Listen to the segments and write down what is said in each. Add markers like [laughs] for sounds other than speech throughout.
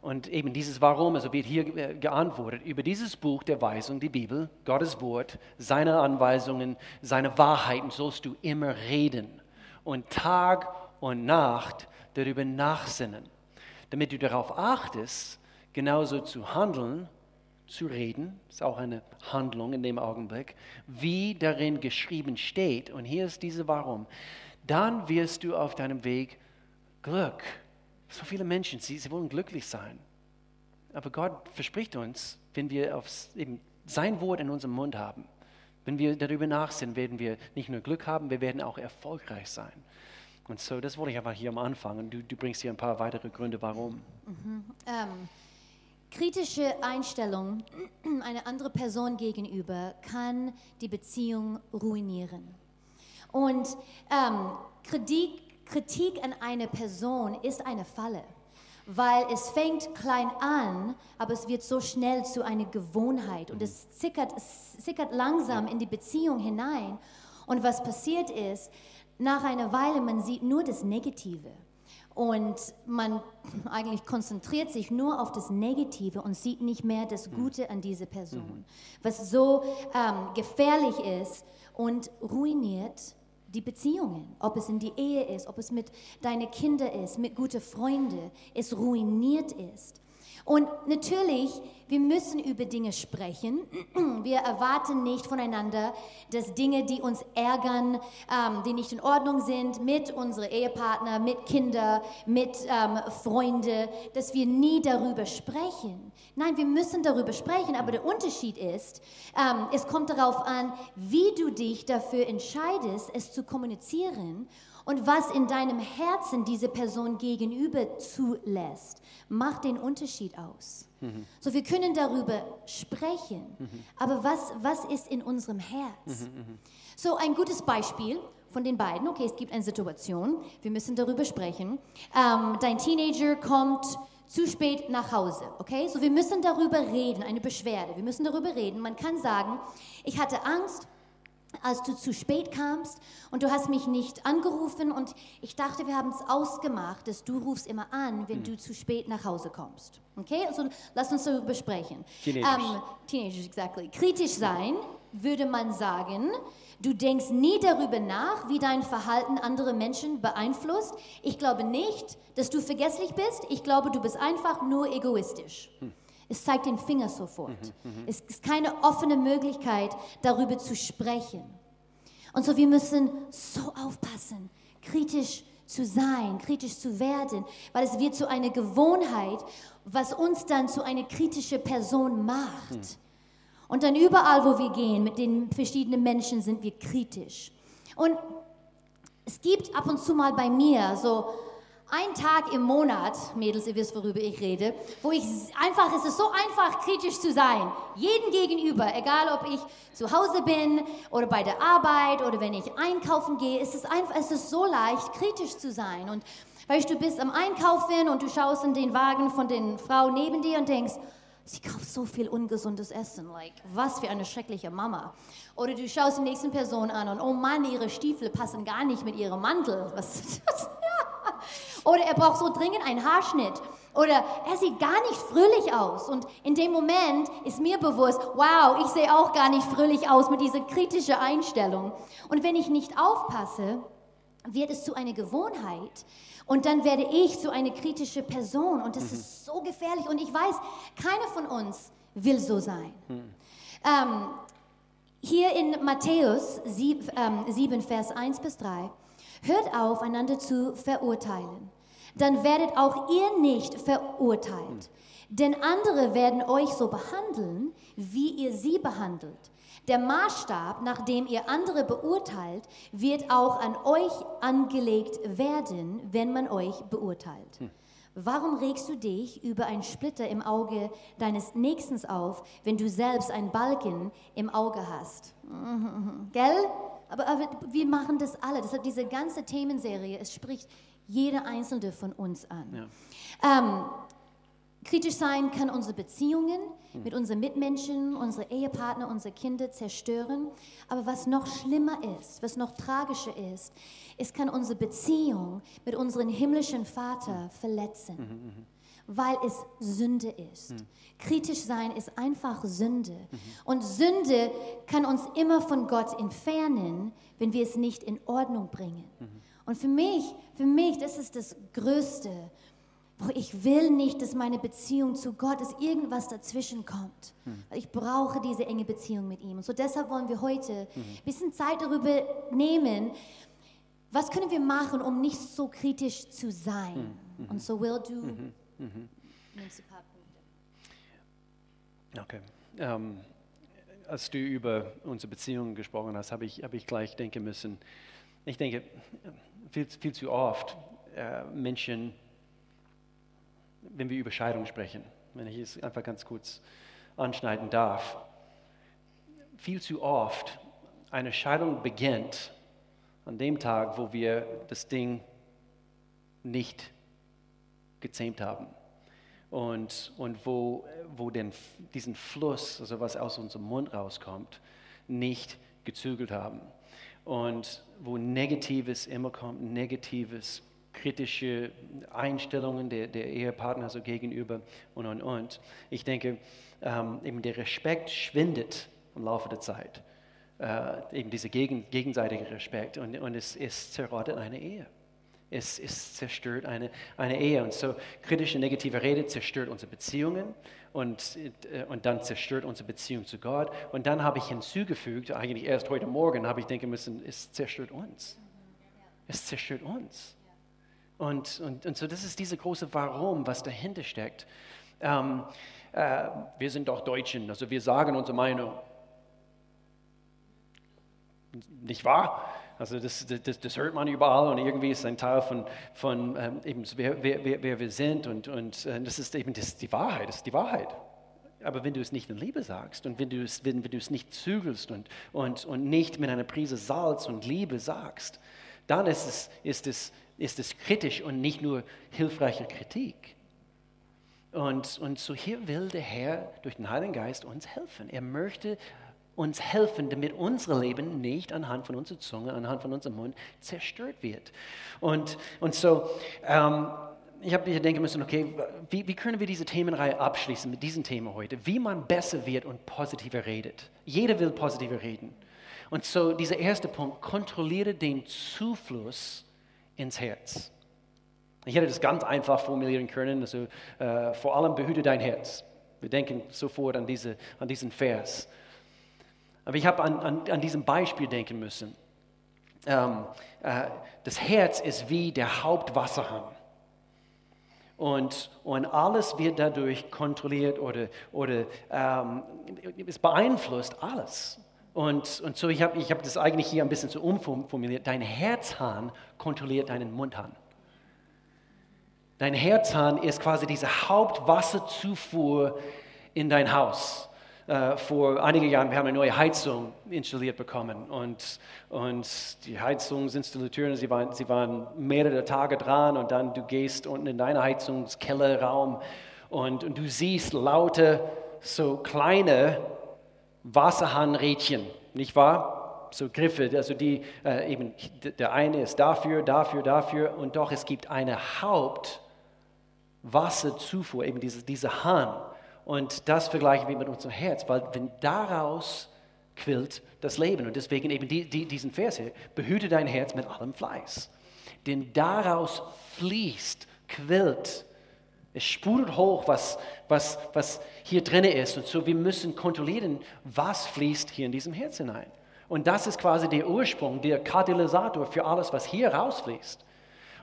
Und eben dieses Warum, also wird hier äh, geantwortet über dieses Buch der Weisung, die Bibel, Gottes Wort, seine Anweisungen, seine Wahrheiten sollst du immer reden und Tag und Nacht darüber nachsinnen, damit du darauf achtest, genauso zu handeln, zu reden, ist auch eine Handlung in dem Augenblick, wie darin geschrieben steht. Und hier ist diese Warum. Dann wirst du auf deinem Weg Glück so viele Menschen, sie, sie wollen glücklich sein. Aber Gott verspricht uns, wenn wir aufs, eben sein Wort in unserem Mund haben, wenn wir darüber nachsinnen, werden wir nicht nur Glück haben, wir werden auch erfolgreich sein. Und so, das wollte ich einfach hier am Anfang. Und du, du bringst hier ein paar weitere Gründe, warum. Mhm. Ähm, kritische Einstellung [clears throat] einer anderen Person gegenüber kann die Beziehung ruinieren. Und ähm, Kritik Kritik an einer Person ist eine Falle, weil es fängt klein an, aber es wird so schnell zu einer Gewohnheit und es sickert, es sickert langsam in die Beziehung hinein. Und was passiert ist, nach einer Weile, man sieht nur das Negative. Und man [laughs] eigentlich konzentriert sich nur auf das Negative und sieht nicht mehr das Gute an dieser Person, was so ähm, gefährlich ist und ruiniert die Beziehungen, ob es in die Ehe ist, ob es mit deinen Kindern ist, mit guten Freunden, es ruiniert ist. Und natürlich, wir müssen über Dinge sprechen. [clears throat] Wir erwarten nicht voneinander, dass Dinge, die uns ärgern, ähm, die nicht in Ordnung sind, mit unseren Ehepartner, mit Kindern, mit ähm, Freunden, dass wir nie darüber sprechen. Nein, wir müssen darüber sprechen, aber der Unterschied ist, ähm, es kommt darauf an, wie du dich dafür entscheidest, es zu kommunizieren und was in deinem Herzen diese Person gegenüber zulässt, macht den Unterschied aus. Mhm. So, wir können darüber sprechen, mhm. aber was, was ist in unserem Herz? Mhm, so, ein gutes Beispiel von den beiden. Okay, es gibt eine Situation, wir müssen darüber sprechen. Ähm, dein Teenager kommt zu spät nach Hause, okay? So, wir müssen darüber reden, eine Beschwerde. Wir müssen darüber reden. Man kann sagen, ich hatte Angst, als du zu spät kamst und du hast mich nicht angerufen und ich dachte, wir haben es ausgemacht, dass du rufst immer an, wenn mhm. du zu spät nach Hause kommst. Okay, also lass uns darüber sprechen. Teenagers. Um, ähm, teenagers, exactly. Kritisch sein würde man sagen, du denkst nie darüber nach, wie dein Verhalten andere Menschen beeinflusst. Ich glaube nicht, dass du vergesslich bist. Ich glaube, du bist einfach nur egoistisch. Hm. Es zeigt den Finger sofort. Mhm, mhm, es ist keine offene Möglichkeit, darüber zu sprechen. Und so, wir müssen so aufpassen, kritisch zu sein, kritisch zu werden, weil es wird zu einer Gewohnheit, was uns dann zu einer kritischen Person macht. Mhm. Und dann überall, wo wir gehen, mit den verschiedenen Menschen sind wir kritisch. Und es gibt ab und zu mal bei mir so ein Tag im Monat, Mädels, ihr wisst, worüber ich rede, wo ich einfach, es ist so einfach, kritisch zu sein. Jeden gegenüber, egal ob ich zu Hause bin oder bei der Arbeit oder wenn ich einkaufen gehe, es ist einfach, es ist so leicht, kritisch zu sein. Und weißt du, bist am Einkaufen und du schaust in den Wagen von den Frau neben dir und denkst, sie kauft so viel ungesundes Essen, like, was für eine schreckliche Mama. Oder du schaust die nächste Person an und, oh Mann, ihre Stiefel passen gar nicht mit ihrem Mantel. Was, Oder er braucht so dringend einen Haarschnitt. Oder er sieht gar nicht fröhlich aus. Und in dem Moment ist mir bewusst, wow, ich sehe auch gar nicht fröhlich aus mit dieser kritischen Einstellung. Und wenn ich nicht aufpasse, wird es zu einer Gewohnheit. Und dann werde ich zu einer kritischen Person. Und das mhm. ist so gefährlich. Und ich weiß, keiner von uns will so sein. Mhm. Ähm, hier in Matthäus 7, ähm, 7, Vers 1 bis 3 Hört auf, einander zu verurteilen. Dann werdet auch ihr nicht verurteilt. Denn andere werden euch so behandeln, wie ihr sie behandelt. Der Maßstab, nach dem ihr andere beurteilt, wird auch an euch angelegt werden, wenn man euch beurteilt. Hm. Warum regst du dich über einen Splitter im Auge deines Nächsten auf, wenn du selbst einen Balken im Auge hast? [laughs] Gell? Aber, aber wir machen das alle. Deshalb diese ganze Themenserie, es spricht jeder Einzelne von uns an. Ja. Ähm, kritisch sein kann unsere Beziehungen hm. mit unseren Mitmenschen, unsere Ehepartner, unsere Kinder zerstören. Aber was noch schlimmer ist, was noch tragischer ist, es kann unsere Beziehung mit unserem himmlischen Vater verletzen. Mhm, mhm. Weil es Sünde ist. Kritisch sein ist einfach Sünde. Und Sünde kann uns immer von Gott entfernen, wenn wir es nicht in Ordnung bringen. Und für mich, für mich, das ist das Größte. Wo ich will nicht, dass meine Beziehung zu Gott, dass irgendwas dazwischen kommt. Weil ich brauche diese enge Beziehung mit ihm. Und so deshalb wollen wir heute ein bisschen Zeit darüber nehmen, was können wir machen, um nicht so kritisch zu sein. Und so will du nimmst ein paar Punkte. Okay. Ähm, als du über unsere Beziehungen gesprochen hast, habe ich, habe ich gleich denken müssen. Ich denke, viel, viel zu oft äh, Menschen, wenn wir über Scheidung sprechen, wenn ich es einfach ganz kurz anschneiden darf, viel zu oft eine Scheidung beginnt an dem Tag, wo wir das Ding nicht gezähmt haben und, und wo, wo den, diesen Fluss, also was aus unserem Mund rauskommt, nicht gezügelt haben. Und wo Negatives immer kommt, Negatives, kritische Einstellungen der, der Ehepartner so gegenüber und, und, und. Ich denke, ähm, eben der Respekt schwindet im Laufe der Zeit. Äh, eben dieser gegen, gegenseitige Respekt und, und es, es zerrottet eine Ehe. Es, es zerstört eine, eine Ehe. Und so kritische, negative Rede zerstört unsere Beziehungen und, äh, und dann zerstört unsere Beziehung zu Gott. Und dann habe ich hinzugefügt, eigentlich erst heute Morgen habe ich denken müssen, es zerstört uns. Es zerstört uns. Und, und, und so das ist diese große Warum, was dahinter steckt. Ähm, äh, wir sind doch Deutschen, also wir sagen unsere Meinung. Nicht wahr? Also das, das, das, hört man überall und irgendwie ist ein Teil von, von ähm, eben, wer, wer, wer, wir sind und, und äh, das ist eben das, die Wahrheit, das ist die Wahrheit. Aber wenn du es nicht in Liebe sagst und wenn du es, wenn, wenn du es nicht zügelst und, und, und nicht mit einer Prise Salz und Liebe sagst, dann ist es, ist, es, ist es kritisch und nicht nur hilfreiche Kritik. Und, und so hier will der Herr durch den Heiligen Geist uns helfen. Er möchte uns helfen, damit unser Leben nicht anhand von unserer Zunge, anhand von unserem Mund zerstört wird. Und, und so, ähm, ich habe hier denken müssen, okay, wie, wie, können wir diese Themenreihe abschließen mit diesem Thema heute? Wie man besser wird und positiver redet. Jeder will positiver reden. Und so dieser erste Punkt, kontrolliere den Zufluss ins Herz. Ich hätte das ganz einfach formulieren können, also äh, vor allem behüte dein Herz. Wir denken sofort an, diese, an diesen Vers. Aber ich habe an, an, an diesem Beispiel denken müssen. Ähm, äh, das Herz ist wie der Hauptwasserhahn. Und, und alles wird dadurch kontrolliert oder, oder ähm, es beeinflusst alles. Und, und so, ich habe ich hab das eigentlich hier ein bisschen zu umformuliert. Dein Herzhahn kontrolliert deinen Mundhahn. Dein Herzhahn ist quasi diese Hauptwasserzufuhr in dein Haus äh, vor einigen Jahren, wir haben eine neue Heizung installiert bekommen. Und, und die Heizungsinstallateuren, sie waren, sie waren mehrere Tage dran und dann du gehst unten in deinen Heizungskellerraum und, und du siehst laute, so kleine Wasserhahnrädchen, nicht wahr? So Griffe, also die äh, eben, der eine ist dafür, dafür, dafür und doch es gibt eine Hauptwasserzufuhr, eben diese, diese Hahn und das vergleichen wir mit unserem Herz, weil wenn daraus quillt das Leben. Und deswegen eben die, die, diesen Vers hier, behüte dein Herz mit allem Fleiß. Denn daraus fließt, quillt, es sprudelt hoch, was, was, was hier drin ist. Und so, wir müssen kontrollieren, was fließt hier in diesem Herz hinein. Und das ist quasi der Ursprung, der Katalysator für alles, was hier rausfließt.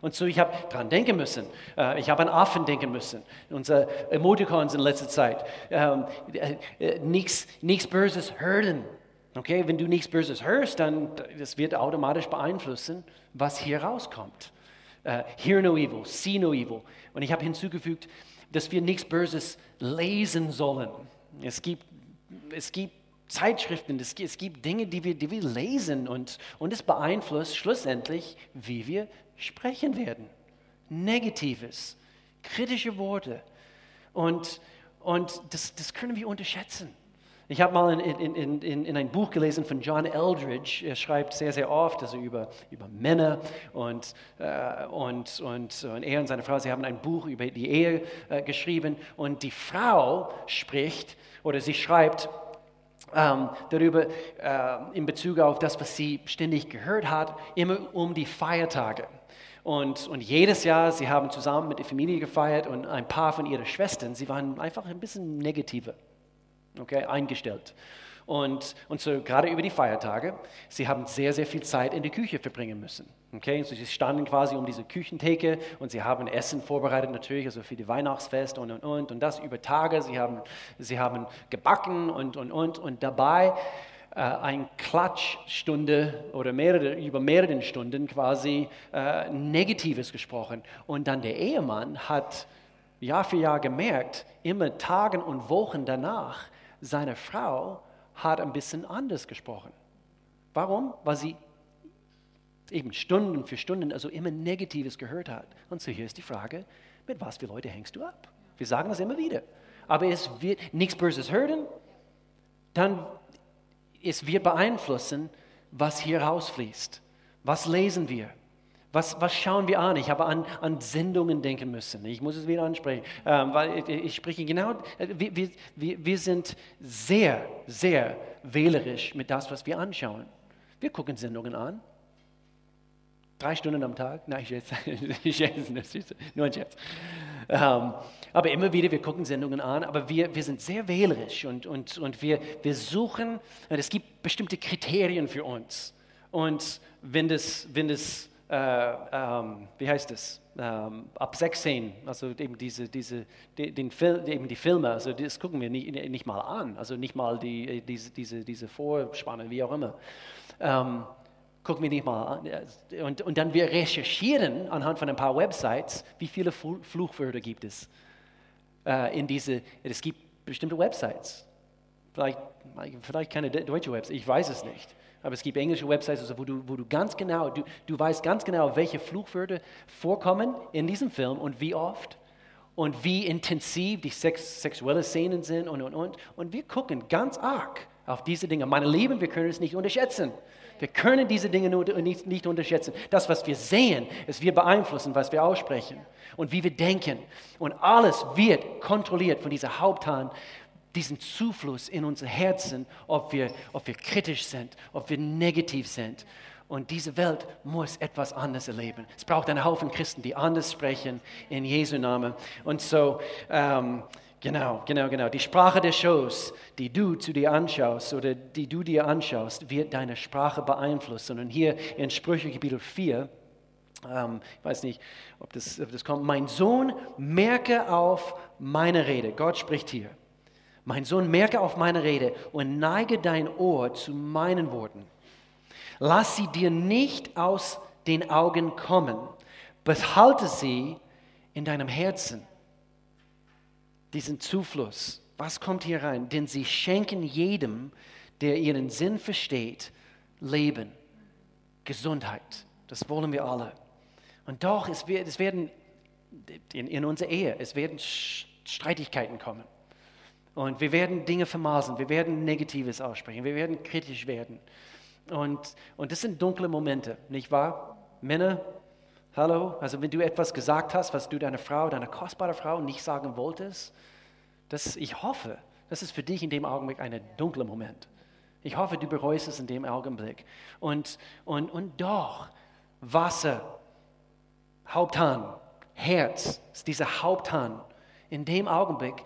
Und so, ich habe daran denken müssen. Äh, ich habe an Affen denken müssen. Unsere Emoticons in letzter Zeit. Ähm, äh, äh, nichts, Böses hören. Okay, wenn du nichts Böses hörst, dann das wird automatisch beeinflussen, was hier rauskommt. hear no evil, see no evil. Und ich habe hinzugefügt, dass wir nichts Böses lesen sollen. Es gibt, es gibt Zeitschriften, es gibt, es gibt Dinge, die wir, die wir lesen und, und es beeinflusst schlussendlich, wie wir sprechen werden. Negatives, kritische Worte. Und, und das, das können wir unterschätzen. Ich habe mal in, in, in, in, ein Buch gelesen von John Eldridge. Er schreibt sehr, sehr oft also über, über Männer und, äh, und, und, und, er und seine Frau, sie haben ein Buch über die Ehe äh, geschrieben und die Frau spricht oder sie schreibt ähm, darüber äh, in Bezug auf das, was sie ständig gehört hat, immer um die Feiertage. Und, und jedes Jahr, sie haben zusammen mit der Familie gefeiert und ein paar von ihren Schwestern, sie waren einfach ein bisschen negativer okay, eingestellt. Und, und so gerade über die Feiertage, sie haben sehr, sehr viel Zeit in der Küche verbringen müssen. Okay, so sie standen quasi um diese Küchentheke und sie haben Essen vorbereitet natürlich, also für die Weihnachtsfest und und und und das über Tage. Sie haben, sie haben gebacken und und und und dabei äh, eine Klatschstunde oder mehrere, über mehrere Stunden quasi äh, Negatives gesprochen. Und dann der Ehemann hat Jahr für Jahr gemerkt, immer Tagen und Wochen danach, seine Frau hat ein bisschen anders gesprochen. Warum? Weil sie eben Stunden für Stunden, also immer Negatives gehört hat. Und so hier ist die Frage, mit was für Leute hängst du ab? Wir sagen das immer wieder. Aber es wird nichts Böses hören, dann es wird beeinflussen, was hier rausfließt. Was lesen wir? Was, was schauen wir an? Ich habe an, an Sendungen denken müssen. Ich muss es wieder ansprechen, ähm, weil ich, ich, spreche genau, äh, wir, wir, wir sind sehr, sehr wählerisch mit das, was wir anschauen. Wir gucken Sendungen an. Drei Stunden am Tag? Nein, ich jetzt, [laughs] ich jetzt nur ein Scherz. Ähm, aber immer wieder, wir gucken Sendungen an, aber wir, wir sind sehr wählerisch und, und, und wir, wir suchen, es gibt bestimmte Kriterien für uns. Und wenn das, wenn das äh, ähm, wie heißt es, ähm, ab 16, also eben, diese, diese, die, den Fil eben die Filme, also das gucken wir nicht, nicht mal an, also nicht mal die, diese, diese, diese Vorspanne, wie auch immer. Ähm, gucken wir nicht mal an. Und, und dann wir recherchieren anhand von ein paar Websites, wie viele Fluchwörter gibt es äh, in diese, es gibt bestimmte Websites. Vielleicht, vielleicht keine deutsche Websites, ich weiß es nicht. Aber es gibt englische Websites, also wo, du, wo du ganz genau, du, du weißt ganz genau, welche Fluchwörter vorkommen in diesem Film und wie oft und wie intensiv die Sex, sexuelle Szenen sind und, und, und. Und wir gucken ganz arg auf diese Dinge. Meine Lieben, wir können es nicht unterschätzen. Wir können diese Dinge nur nicht, nicht unterschätzen. Das, was wir sehen, es wird beeinflussen, was wir aussprechen und wie wir denken. Und alles wird kontrolliert von dieser Haupthand diesen Zufluss in unser Herzen, ob wir, ob wir kritisch sind, ob wir negativ sind. Und diese Welt muss etwas anderes erleben. Es braucht einen Haufen Christen, die anders sprechen in Jesu Namen. Und so, ähm, genau, genau, genau. Die Sprache der Shows, die du zu dir anschaust oder die du dir anschaust, wird deine Sprache beeinflussen. Und hier in Sprüche Kapitel 4, ähm, ich weiß nicht, ob das, ob das kommt. Mein Sohn, merke auf meine Rede. Gott spricht hier. Mein Sohn, merke auf meine Rede und neige dein Ohr zu meinen Worten. Lass sie dir nicht aus den Augen kommen. Behalte sie in deinem Herzen. Diesen Zufluss. Was kommt hier rein? Denn sie schenken jedem, der ihren Sinn versteht, Leben, Gesundheit. Das wollen wir alle. Und doch, es, wird, es werden in, in unserer Ehe, es werden Streitigkeiten kommen. Und wir werden Dinge vermaßen, wir werden Negatives aussprechen, wir werden kritisch werden. Und, und das sind dunkle Momente, nicht wahr? Männer, hallo, also wenn du etwas gesagt hast, was du deiner Frau, deiner kostbaren Frau nicht sagen wolltest, das, ich hoffe, das ist für dich in dem Augenblick ein dunkler Moment. Ich hoffe, du bereust es in dem Augenblick. Und, und, und doch, Wasser, Haupthahn, Herz, ist dieser Haupthahn. In dem Augenblick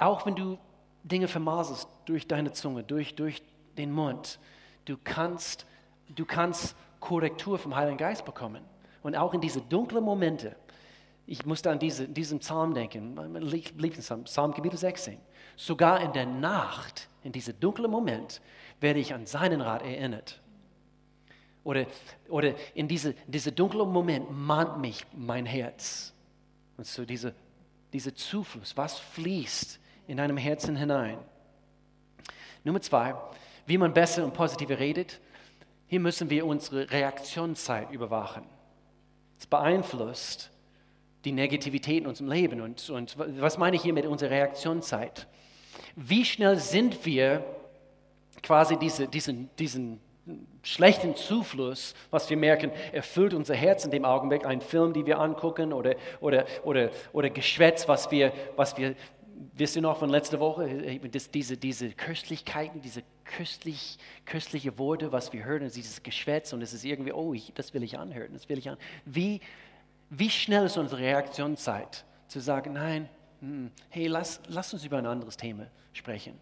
auch wenn du Dinge vermaßest durch deine Zunge, durch, durch den Mund, du kannst, du kannst Korrektur vom Heiligen Geist bekommen. Und auch in diese dunklen Momente, ich musste an diese, diesen Psalm denken, mein Lieblingspsalm, Psalm Kapitel 16. Sogar in der Nacht, in diesem dunklen Moment, werde ich an seinen Rat erinnert. Oder, oder in diesem diese dunklen Moment mahnt mich mein Herz. Und so diese, diese Zufluss, was fließt in deinem Herzen hinein. Nummer zwei, wie man besser und positiver redet. Hier müssen wir unsere Reaktionszeit überwachen. Es beeinflusst die Negativität in unserem Leben. Und, und was meine ich hier mit unserer Reaktionszeit? Wie schnell sind wir quasi diese, diesen, diesen schlechten Zufluss, was wir merken, erfüllt unser Herz in dem Augenblick, ein Film, den wir angucken oder, oder, oder, oder Geschwätz, was wir, was wir, wisst ihr noch von letzter Woche, das, diese, diese Köstlichkeiten, diese köstlich, köstliche Worte, was wir hören, dieses Geschwätz und es ist irgendwie, oh, ich, das will ich anhören, das will ich anhören. Wie, wie schnell ist unsere Reaktionszeit, zu sagen, nein, hm, hey, lass, lass uns über ein anderes Thema sprechen.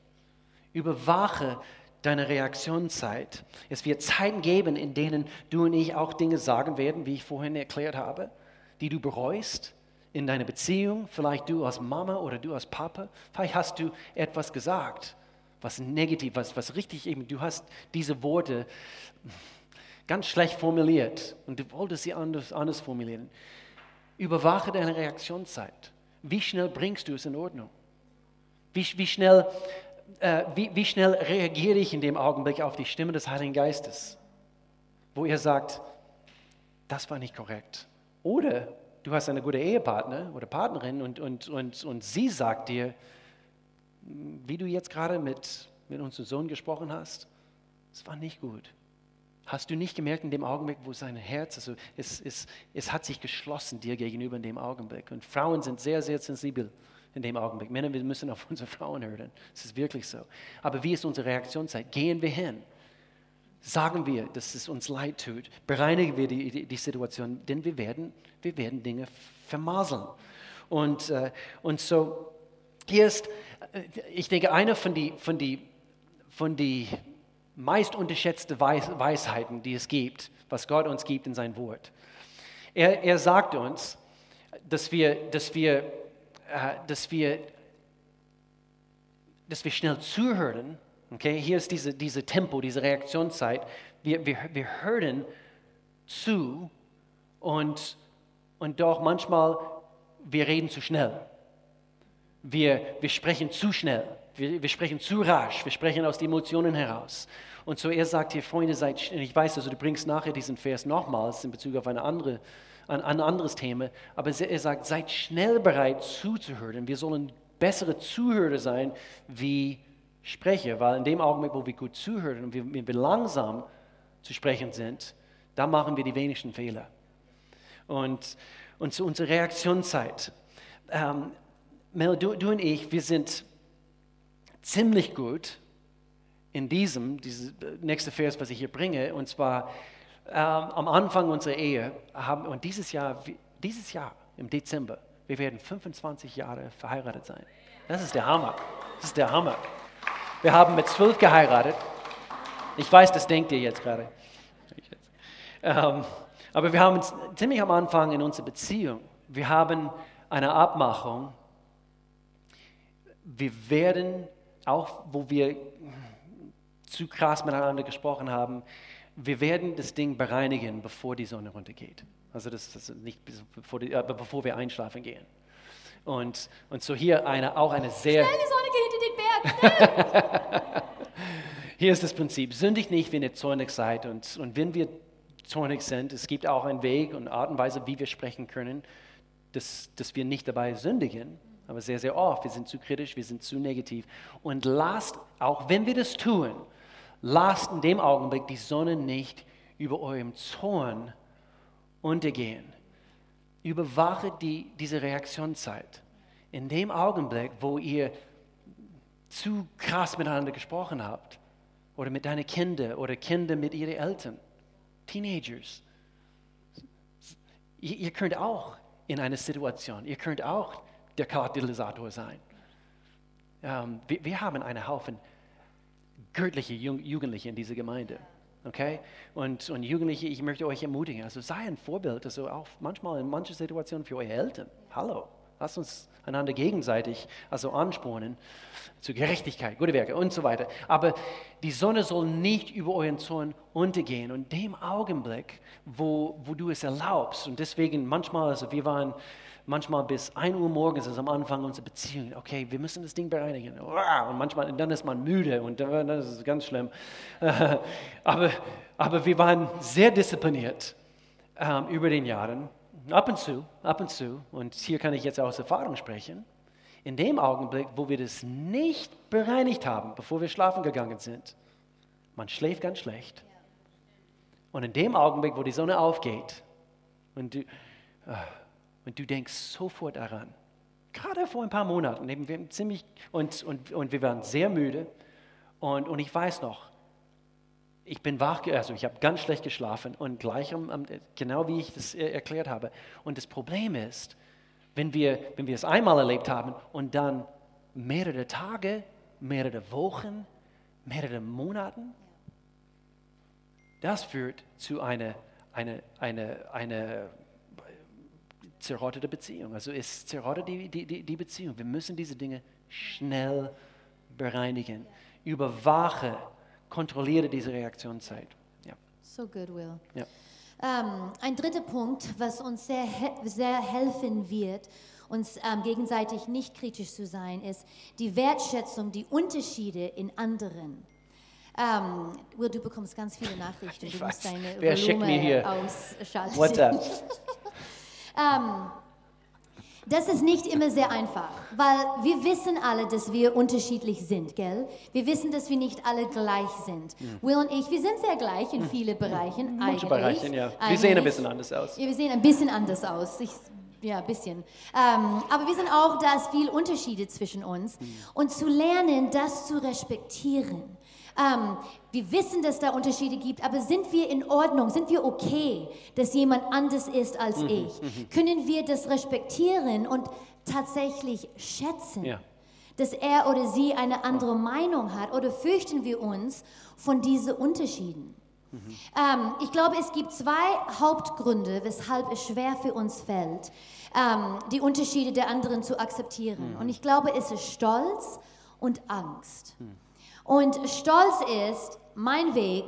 Überwache deine Reaktionszeit. Es wird Zeiten geben, in denen du und ich auch Dinge sagen werden, wie ich vorhin erklärt habe, die du bereust in deiner Beziehung. Vielleicht du als Mama oder du als Papa. Vielleicht hast du etwas gesagt, was negativ, was, was richtig eben, du hast diese Worte ganz schlecht formuliert und du wolltest sie anders, anders formulieren. Überwache deine Reaktionszeit. Wie schnell bringst du es in Ordnung? Wie, wie schnell äh, wie, wie schnell reagiere ich in dem Augenblick auf die Stimme des Heiligen Geistes, wo er sagt, das war nicht korrekt. Oder du hast eine gute Ehepartner oder Partnerin und, und, und, und sie sagt dir, wie du jetzt gerade mit, mit unserem Sohn gesprochen hast, es war nicht gut. Hast du nicht gemerkt in dem Augenblick, wo sein Herz, also es, es, es hat sich geschlossen dir gegenüber in dem Augenblick. Und Frauen sind sehr, sehr sensibel in dem Augenblick. Männer, wir müssen auf [laughs] unsere Frauen hören. Es ist wirklich so. Aber wie ist unsere Reaktionszeit? Gehen wir hin? Sagen wir, dass es uns leid tut? Bereinigen wir die, die, die Situation? Denn wir werden, wir werden Dinge vermaseln. Und, äh, und so, hier ist, ich denke, eine von den von die, von die meist unterschätzten Weis, Weisheiten, die es gibt, was Gott uns gibt in sein Wort. Er, er sagt uns, dass wir, dass wir äh, dass, wir, dass wir schnell zuhören. Okay? Hier ist diese, diese Tempo, diese Reaktionszeit. Wir, wir, wir hören zu und, und doch manchmal, wir reden zu schnell. Wir, wir sprechen zu schnell. Wir, wir sprechen zu rasch. Wir sprechen aus den Emotionen heraus. Und so er sagt hier, Freunde, seid, ich weiß, also du bringst nachher diesen Vers nochmals in Bezug auf eine andere ein, ein anderes Thema, aber er sagt, seid schnell bereit zuzuhören. Wir sollen bessere Zuhörer sein wie Sprecher, weil in dem Augenblick, wo wir gut zuhören und wir, wir langsam zu sprechen sind, da machen wir die wenigsten Fehler. Und, und zu unserer Reaktionszeit. Ähm, Mel, du, du und ich, wir sind ziemlich gut in diesem, dieses nächste Vers, was ich hier bringe, und zwar ähm, am Anfang unserer Ehe haben, und dieses Jahr, dieses Jahr im Dezember, wir werden 25 Jahre verheiratet sein. Das ist der Hammer. Das ist der Hammer. Wir haben mit zwölf geheiratet. Ich weiß, das denkt ihr jetzt gerade. Ähm, aber wir haben ziemlich am Anfang in unserer Beziehung, wir haben eine Abmachung. Wir werden, auch wo wir zu krass miteinander gesprochen haben, wir werden das Ding bereinigen, bevor die Sonne runtergeht. Also das, das nicht bevor, die, bevor wir einschlafen gehen. Und, und so hier eine, auch eine sehr... Schnell, die Sonne geht hinter den Berg. [laughs] hier ist das Prinzip, sündigt nicht, wenn ihr zornig seid. Und, und wenn wir zornig sind, es gibt auch einen Weg und Art und Weise, wie wir sprechen können, dass, dass wir nicht dabei sündigen. Aber sehr, sehr oft, wir sind zu kritisch, wir sind zu negativ. Und lasst, auch wenn wir das tun, lasst in dem Augenblick die Sonne nicht über eurem Zorn untergehen. Überwache die, diese Reaktionszeit. In dem Augenblick, wo ihr zu krass miteinander gesprochen habt, oder mit deinen Kindern oder Kinder mit ihren Eltern, Teenagers, ihr, ihr könnt auch in einer Situation, ihr könnt auch der Katalysator sein. Ähm, wir, wir haben einen Haufen göttliche Jugendliche in dieser Gemeinde. Okay? Und, und Jugendliche, ich möchte euch ermutigen, also sei ein Vorbild, also auch manchmal in manchen Situationen für eure Eltern. Hallo, lasst uns einander gegenseitig also anspornen zu Gerechtigkeit, gute Werke und so weiter. Aber die Sonne soll nicht über euren Zorn untergehen. Und dem Augenblick, wo, wo du es erlaubst, und deswegen manchmal, also wir waren manchmal bis 1 Uhr morgens ist am Anfang unserer Beziehung. Okay, wir müssen das Ding bereinigen. Und manchmal, dann ist man müde und das ist ganz schlimm. [laughs] Aber, aber wir waren sehr diszipliniert ähm, über den Jahren. Ab und zu, ab und zu, und hier kann ich jetzt aus Erfahrung sprechen, in dem Augenblick, wo wir das nicht bereinigt haben, bevor wir schlafen gegangen sind, man schläft ganz schlecht. Und in dem Augenblick, wo die Sonne aufgeht und du, ah, und du denkst sofort daran, gerade vor ein paar Monaten, eben wir ziemlich, und, und, und wir waren sehr müde. Und, und ich weiß noch, ich bin wach, also ich habe ganz schlecht geschlafen. Und gleich, genau wie ich das erklärt habe. Und das Problem ist, wenn wir, wenn wir es einmal erlebt haben und dann mehrere Tage, mehrere Wochen, mehrere Monaten, das führt zu einer eine, eine, eine zerrottete Beziehung. Also es zerrottet die, die, die Beziehung. Wir müssen diese Dinge schnell bereinigen. Überwache, kontrolliere diese Reaktionszeit. Ja. So good, Will. Ja. Ähm, ein dritter Punkt, was uns sehr, sehr helfen wird, uns ähm, gegenseitig nicht kritisch zu sein, ist die Wertschätzung, die Unterschiede in anderen. Ähm, Will, du bekommst ganz viele Nachrichten. Ich du weiß. musst deine Wer schickt Volumen mir hier ausschalten. WhatsApp. [laughs] Ähm, das ist nicht immer sehr einfach, weil wir wissen alle, dass wir unterschiedlich sind, gell? Wir wissen, dass wir nicht alle gleich sind. Will und ich, wir sind sehr gleich in vielen Bereichen. Manche eigentlich. Bereiche, ja. Wir sehen ein bisschen anders aus. Ja, wir sehen ein bisschen anders aus. Ich, ja, ein bisschen. Ähm, aber wir sind auch, da ist viel Unterschiede zwischen uns. Und zu lernen, das zu respektieren. Ähm, wir wissen, dass da Unterschiede gibt, aber sind wir in Ordnung? Sind wir okay, dass jemand anders ist als ich? Können wir das respektieren und tatsächlich schätzen? Ja. dass er oder sie eine andere Meinung hat oder fürchten wir uns von diesen Unterschieden? Ähm, ich glaube, es gibt zwei Hauptgründe, weshalb es schwer für uns fällt, ähm, die Unterschiede der anderen zu akzeptieren. Und ich glaube, es ist Stolz und Angst. Und Stolz ist, mein Weg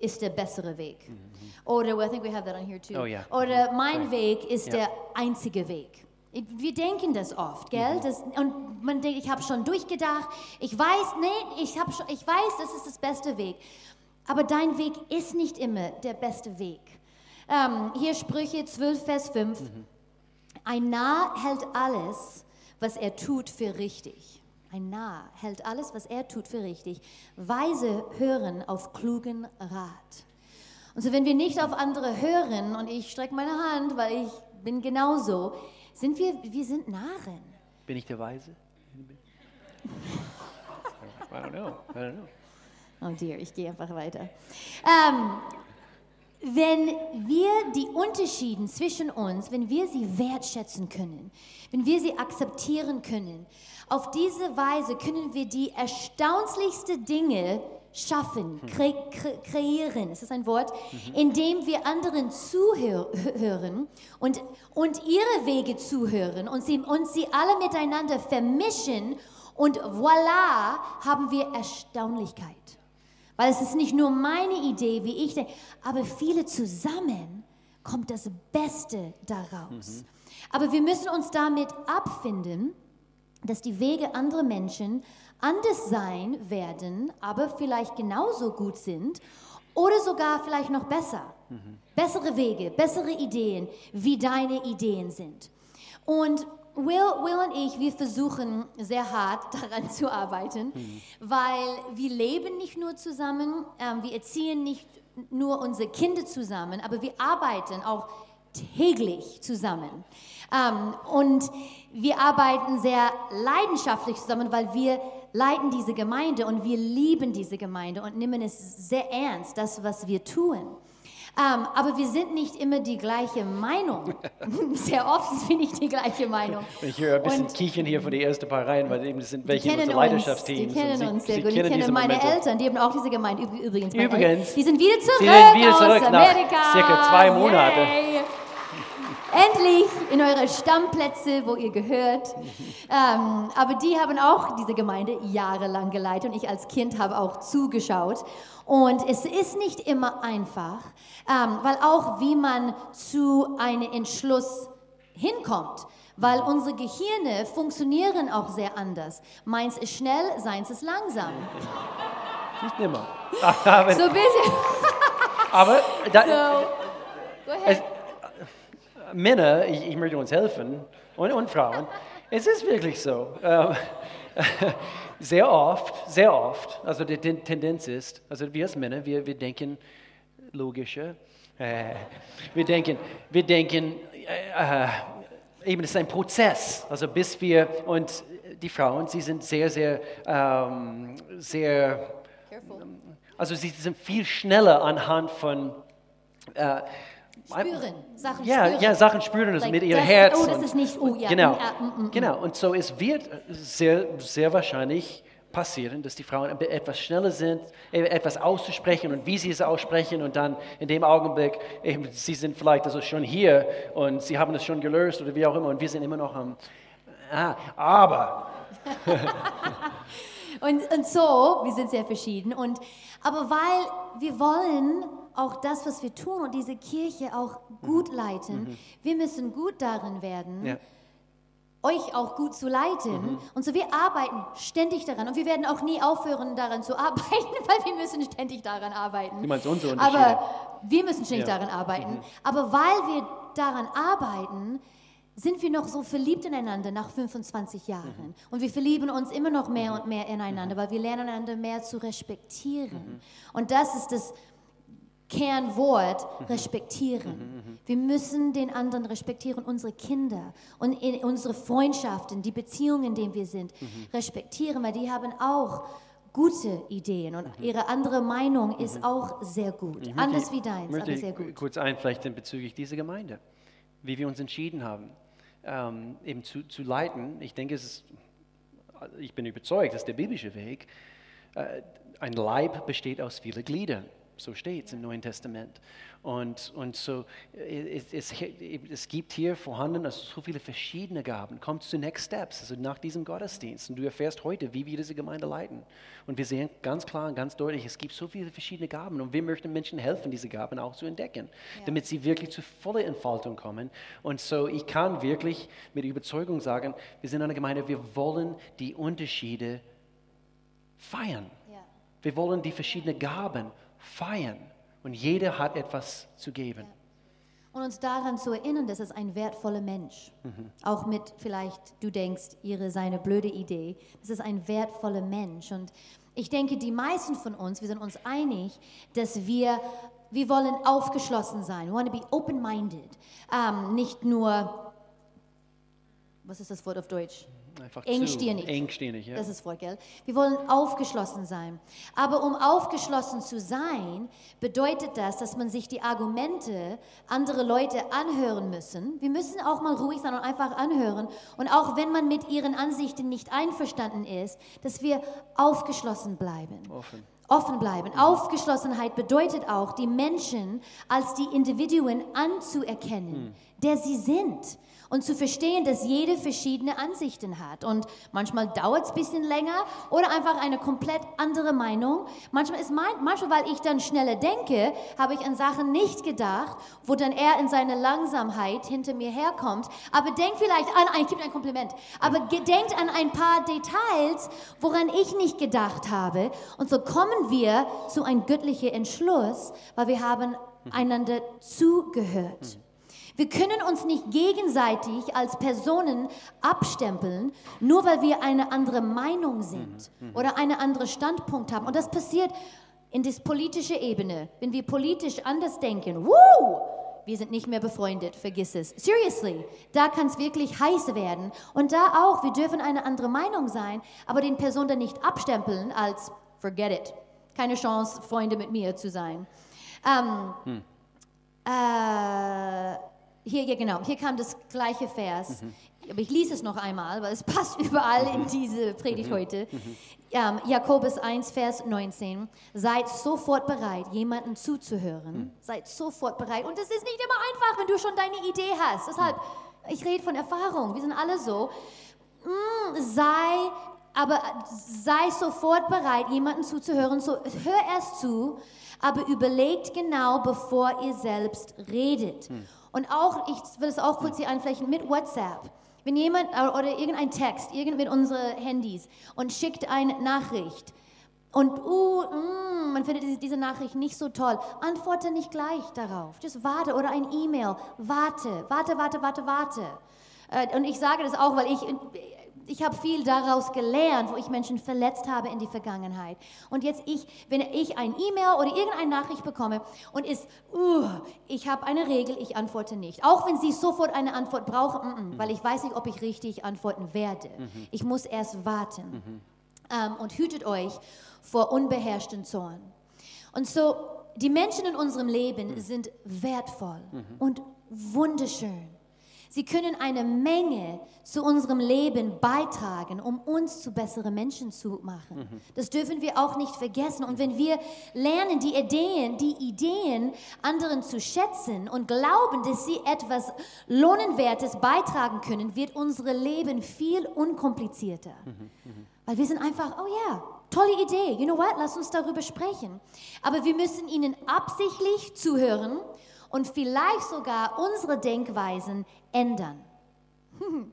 ist der bessere Weg. Oder, well, I think we have that on here too. Oh, ja. Oder mein Sorry. Weg ist Ja. der einzige Weg. Wir denken das oft, gell? Das, und man denkt, ich habe schon durchgedacht. Ich weiß, nee, ich, hab schon, ich weiß, das ist das beste Weg. Aber dein Weg ist nicht immer der beste Weg. Ähm, hier Sprüche 12, Vers 5. Ein Narr hält alles, was er tut, für richtig. Ein Narr hält alles, was er tut, für richtig. Weise hören auf klugen Rat. Und so, wenn wir nicht auf andere hören, und ich strecke meine Hand, weil ich bin genauso, sind wir, wir sind Narren. Bin ich der Weise? I don't know. I don't know. Oh dear, ich gehe einfach weiter. Ähm, wenn wir die Unterschiede zwischen uns, wenn wir sie wertschätzen können, wenn wir sie akzeptieren können, auf diese Weise können wir die erstaunlichste Dinge schaffen, kre kre kreieren, ist das ein Wort, indem wir anderen zuhören und, und ihre Wege zuhören und sie, und sie alle miteinander vermischen und voilà haben wir Erstaunlichkeit. Weil es ist nicht nur meine Idee, wie ich denke, aber viele zusammen kommt das Beste daraus. Aber wir müssen uns damit abfinden, dass die Wege anderer Menschen anders sein werden, aber vielleicht genauso gut sind oder sogar vielleicht noch besser. Bessere Wege, bessere Ideen, wie deine Ideen sind. Und Will, Will und ich, wir versuchen sehr hart [laughs] daran zu arbeiten, weil wir leben nicht nur zusammen, ähm, wir erziehen nicht nur unsere Kinder zusammen, aber wir arbeiten auch täglich zusammen. Ähm, und wir arbeiten sehr leidenschaftlich zusammen, weil wir leiten diese Gemeinde und wir lieben diese Gemeinde und nehmen es sehr ernst, das, was wir tun. Ähm, aber wir sind nicht immer die gleiche Meinung. [laughs] Sehr oft sind wir nicht die gleiche Meinung. Ich höre ein bisschen Und Kichern hier von den ersten paar Reihen, weil eben das sind welche unserer uns, die Leidenschaftsteams. kennen sie, uns sehr gut. Ich kennen kenne meine Momente. Eltern, die haben auch diese Gemeinde. Üb- Übrigens, Übrigens, Eltern, die sind wieder zurück, sind wieder aus zurück nach Amerika. circa zwei Monate. Yay. Endlich in eure Stammplätze, wo ihr gehört. Ähm, aber die haben auch diese Gemeinde jahrelang geleitet und ich als Kind habe auch zugeschaut. Und es ist nicht immer einfach, ähm, weil auch wie man zu einem Entschluss hinkommt. Weil unsere Gehirne funktionieren auch sehr anders. Meins ist schnell, seins ist langsam. Nicht immer. [laughs] So bisschen. aber da, So. Go ahead. es, Männer, ich, ich möchte uns helfen, und, und Frauen, Es ist wirklich so. Ähm, [laughs] sehr oft, sehr oft, also die Ten- Tendenz ist, also wir als Männer, wir, wir denken logischer. Äh, wir denken, wir denken, äh, äh, eben es ist ein Prozess, also bis wir, und die Frauen, sie sind sehr, sehr, ähm, sehr, also sie sind viel schneller anhand von, äh, Spüren, Sachen ja, spüren. ja, Sachen spüren das Like, mit ihrem Herz. oh, das und- ist nicht- oh, ja, Genau, mm, mm, mm, genau. Und so es wird sehr, sehr wahrscheinlich passieren, dass die Frauen etwas schneller sind, e- etwas auszusprechen und wie sie es aussprechen und dann in dem Augenblick, sie sind vielleicht also schon hier und sie haben es schon gelöst oder wie auch immer und wir sind immer noch am, ah, aber, [laughs] Und, und so, wir sind sehr verschieden. Und, aber weil wir wollen auch das, was wir tun und diese Kirche auch gut leiten, wir müssen gut darin werden, ja, euch auch gut zu leiten. Und so, wir arbeiten ständig daran. Und wir werden auch nie aufhören, daran zu [laughs] arbeiten, weil wir müssen ständig daran arbeiten. Du meinst unsere? Aber wir müssen ständig Ja. daran arbeiten. Aber weil wir daran arbeiten, sind wir noch so verliebt ineinander nach 25 Jahren. Und wir verlieben uns immer noch mehr und mehr ineinander, weil wir lernen einander mehr zu respektieren. Und das ist das Kernwort, respektieren. Wir müssen den anderen respektieren, unsere Kinder und unsere Freundschaften, die Beziehungen, in denen wir sind, respektieren, weil die haben auch gute Ideen und ihre andere Meinung ist auch sehr gut. Anders wie deins, möchte aber sehr gut. kurz einflechten bezüglich dieser Gemeinde, wie wir uns entschieden haben, ähm, eben zu, zu leiten. Ich denke, es ist, ich bin überzeugt, dass der biblische Weg, äh, ein Leib besteht aus vielen Gliedern. So steht es im Neuen Testament. Und, und so, äh, es, es, es gibt hier vorhanden also so viele verschiedene Gaben. Kommt zu Next Steps, also nach diesem Gottesdienst. Und du erfährst heute, wie wir diese Gemeinde leiten. Und wir sehen ganz klar und ganz deutlich, es gibt so viele verschiedene Gaben. Und wir möchten Menschen helfen, diese Gaben auch zu entdecken, damit sie wirklich zu voller Entfaltung kommen. Und so, ich kann wirklich mit Überzeugung sagen, wir sind eine Gemeinde, wir wollen die Unterschiede feiern. Ja. Wir wollen die verschiedenen Gaben feiern. Und jeder hat etwas zu geben. Und uns daran zu erinnern, dass es ein wertvoller Mensch, auch mit vielleicht, du denkst, ihre, seine blöde Idee, das ist ein wertvoller Mensch. Und ich denke, die meisten von uns, wir sind uns einig, dass wir, wir wollen aufgeschlossen sein. We want to be open-minded. Ähm, nicht nur, was ist das Wort auf Deutsch? Einfach Engstirnig. Zu, engstirnig, ja. Das ist Wort, gell? Wir wollen aufgeschlossen sein. Aber um aufgeschlossen zu sein, bedeutet das, dass man sich die Argumente anderer Leute anhören müssen. Wir müssen auch mal ruhig sein und einfach anhören. Und auch wenn man mit ihren Ansichten nicht einverstanden ist, dass wir aufgeschlossen bleiben. Offen. Offen bleiben. Aufgeschlossenheit bedeutet auch, die Menschen als die Individuen anzuerkennen, der sie sind. Und zu verstehen, dass jede verschiedene Ansichten hat. Und manchmal dauert es ein bisschen länger oder einfach eine komplett andere Meinung. Manchmal ist mein, manchmal, weil ich dann schneller denke, habe ich an Sachen nicht gedacht, wo dann er in seiner Langsamkeit hinter mir herkommt. Aber denk vielleicht an, ich gebe ein Kompliment, aber denkt an ein paar Details, woran ich nicht gedacht habe. Und so kommen wir zu einem göttlichen Entschluss, weil wir haben einander zugehört. Wir können uns nicht gegenseitig als Personen abstempeln, nur weil wir eine andere Meinung sind oder einen anderen Standpunkt haben. Und das passiert in der politischen Ebene. Wenn wir politisch anders denken, woo, wir sind nicht mehr befreundet, vergiss es. Seriously, da kann es wirklich heiß werden. Und da auch, wir dürfen eine andere Meinung sein, aber den Personen dann nicht abstempeln als forget it. Keine Chance, Freunde mit mir zu sein. Ähm, äh, hier, ja, genau, hier kam das gleiche Vers. Aber ich lese es noch einmal, weil es [laughs] passt überall in diese Predigt heute. Ähm, Jakobus 1, Vers 19. Seid sofort bereit, jemandem zuzuhören. Seid sofort bereit. Und es ist nicht immer einfach, wenn du schon deine Idee hast. Deshalb, ich rede von Erfahrung. Wir sind alle so. Mm, sei, aber sei sofort bereit, jemandem zuzuhören. So, hör erst zu, aber überlegt genau, bevor ihr selbst redet. Und auch, ich will es auch kurz hier einflächen, mit WhatsApp. Wenn jemand äh, oder irgendein Text, irgend mit unseren Handys und schickt eine Nachricht und uh, mm, man findet diese, Nachricht nicht so toll, antworte nicht gleich darauf. Just warte oder ein E-Mail. Warte, warte, warte, warte, warte. Äh, und ich sage das auch, weil ich, ich habe viel daraus gelernt, wo ich Menschen verletzt habe in die Vergangenheit. Und jetzt ich, wenn ich ein E-Mail oder irgendeine Nachricht bekomme und ist, uh, ich habe eine Regel, ich antworte nicht. Auch wenn Sie sofort eine Antwort brauchen, mm -mm, weil ich weiß nicht, ob ich richtig antworten werde. Mhm. Ich muss erst warten. Mhm. Um, und hütet euch vor unbeherrschten Zorn. Und so, die Menschen in unserem Leben mhm. sind wertvoll mhm. und wunderschön. Sie können eine Menge zu unserem Leben beitragen, um uns zu besseren Menschen zu machen. Mhm. Das dürfen wir auch nicht vergessen. Und wenn wir lernen, die Ideen, die Ideen anderen zu schätzen und glauben, dass sie etwas Lohnenwertes beitragen können, wird unser Leben viel unkomplizierter. Mhm. Mhm. Weil wir sind einfach, oh ja, tolle Idee. You know what? Lass uns darüber sprechen. Aber wir müssen ihnen absichtlich zuhören und vielleicht sogar unsere Denkweisen ändern. [laughs]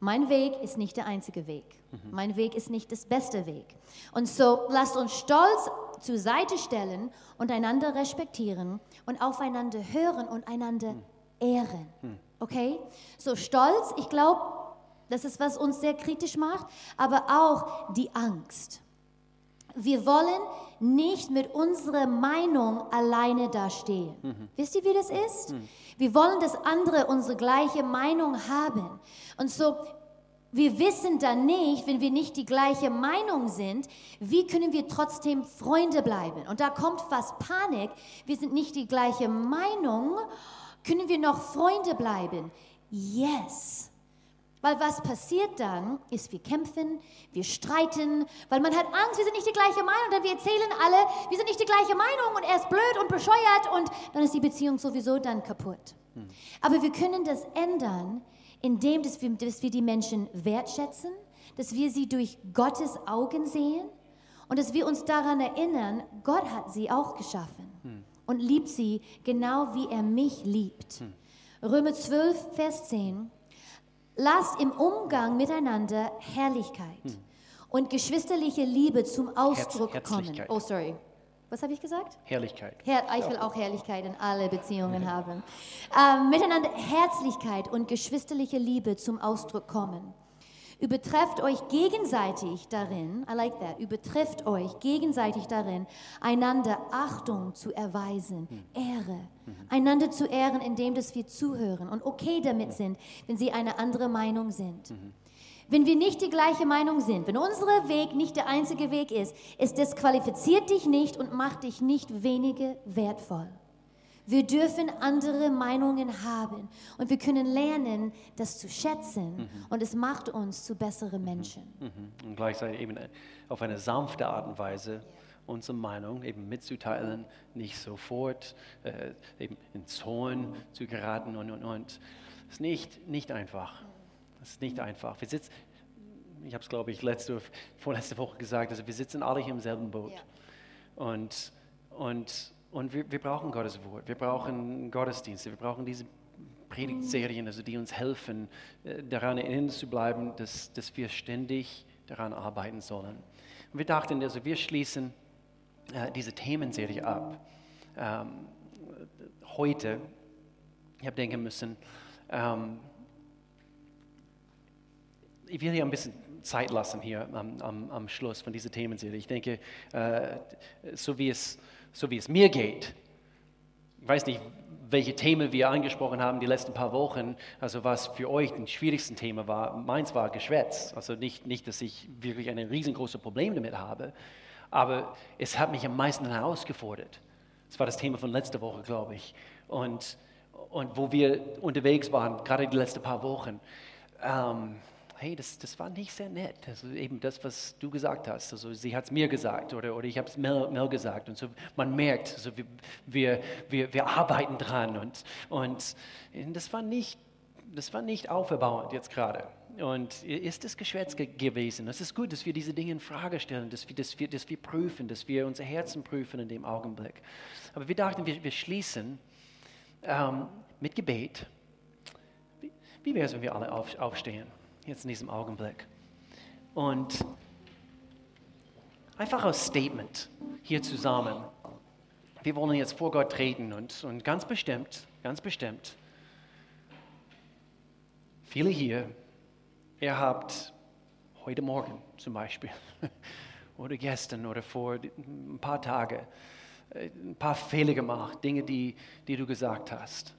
mein Weg ist nicht der einzige Weg. Mhm. Mein Weg ist nicht das beste Weg. Und so lasst uns stolz zur Seite stellen und einander respektieren und aufeinander hören und einander mhm. ehren. Mhm. Okay? So stolz, ich glaube, das ist, was uns sehr kritisch macht, aber auch die Angst. Wir wollen nicht mit unserer Meinung alleine dastehen. Mhm. Wisst ihr, wie das ist? Mhm. Wir wollen, dass andere unsere gleiche Meinung haben. Und so, wir wissen dann nicht, wenn wir nicht die gleiche Meinung sind, wie können wir trotzdem Freunde bleiben? Und da kommt fast Panik. Wir sind nicht die gleiche Meinung. Können wir noch Freunde bleiben? Yes. Weil was passiert dann, ist, wir kämpfen, wir streiten, weil man hat Angst, wir sind nicht die gleiche Meinung, dann wir erzählen alle, wir sind nicht die gleiche Meinung und er ist blöd und bescheuert und dann ist die Beziehung sowieso dann kaputt. Hm. Aber wir können das ändern, indem dass wir, dass wir die Menschen wertschätzen, dass wir sie durch Gottes Augen sehen und dass wir uns daran erinnern, Gott hat sie auch geschaffen hm. und liebt sie genau wie er mich liebt. Hm. Römer 12, Vers 10 Lasst im Umgang miteinander Herrlichkeit hm. und geschwisterliche Liebe zum Ausdruck Herz, kommen. Oh, sorry. Was habe ich gesagt? Herrlichkeit. Her ich will auch Herrlichkeit in alle Beziehungen haben. Ähm, miteinander Herzlichkeit und geschwisterliche Liebe zum Ausdruck kommen. Übertrefft euch gegenseitig darin, I like that, übertrefft euch gegenseitig darin, einander Achtung zu erweisen, mhm. Ehre, mhm. einander zu ehren, indem dass wir zuhören und okay damit sind, wenn sie eine andere Meinung sind. Mhm. Wenn wir nicht die gleiche Meinung sind, wenn unser Weg nicht der einzige Weg ist, es disqualifiziert dich nicht und macht dich nicht weniger wertvoll. Wir dürfen andere Meinungen haben und wir können lernen, das zu schätzen mhm. und es macht uns zu besseren Menschen. Mhm. mhm. Und gleichzeitig eben auf eine sanfte Art und Weise unsere Meinung eben mitzuteilen, nicht sofort äh, eben in Zorn zu geraten und und und. Das ist nicht, nicht einfach. Das ist nicht einfach. Wir sitzen, ich habe es glaube ich letzte, vorletzte Woche gesagt, also wir sitzen alle hier im selben Boot. Ja. Und, und und wir, wir brauchen Gottes Wort, wir brauchen Gottesdienste, wir brauchen diese Predigtserien, also die uns helfen, äh, daran erinnern zu bleiben, dass, dass wir ständig daran arbeiten sollen. Und wir dachten, also wir schließen äh, diese Themenserie ab. Ähm, heute, ich habe denken müssen, ähm, ich will hier ein bisschen Zeit lassen hier am, am, am Schluss von dieser Themenserie. Ich denke, äh, so wie es so wie es mir geht. Ich weiß nicht, welche Themen wir angesprochen haben die letzten paar Wochen, also was für euch das schwierigste Thema war. Meins war Geschwätz. Also nicht, nicht, dass ich wirklich ein riesengroßes Problem damit habe, aber es hat mich am meisten herausgefordert. Das war das Thema von letzter Woche, glaube ich. Und, und wo wir unterwegs waren, gerade die letzten paar Wochen. Ähm, hey, das, das war nicht sehr nett. Also eben das, was du gesagt hast. Also sie hat es mir gesagt oder, oder ich habe es Mel, Mel, gesagt. Und so man merkt, also wir, wir, wir, wir arbeiten dran. Und, und das war nicht, das war nicht auferbauend jetzt gerade. Und ist es Geschwätz gewesen? Es ist gut, dass wir diese Dinge in Frage stellen, dass wir, dass wir, dass wir prüfen, dass wir unser Herzen prüfen in dem Augenblick. Aber wir dachten, wir, wir schließen ähm, mit Gebet. Wie, wie wäre es, wenn wir alle auf, aufstehen? Jetzt in diesem Augenblick. Und einfach als Statement hier zusammen. Wir wollen jetzt vor Gott treten und, und ganz bestimmt, ganz bestimmt Viele hier, ihr habt heute Morgen zum Beispiel [laughs] oder gestern oder vor ein paar Tagen äh, ein paar Fehler gemacht, Dinge, die, die du gesagt hast.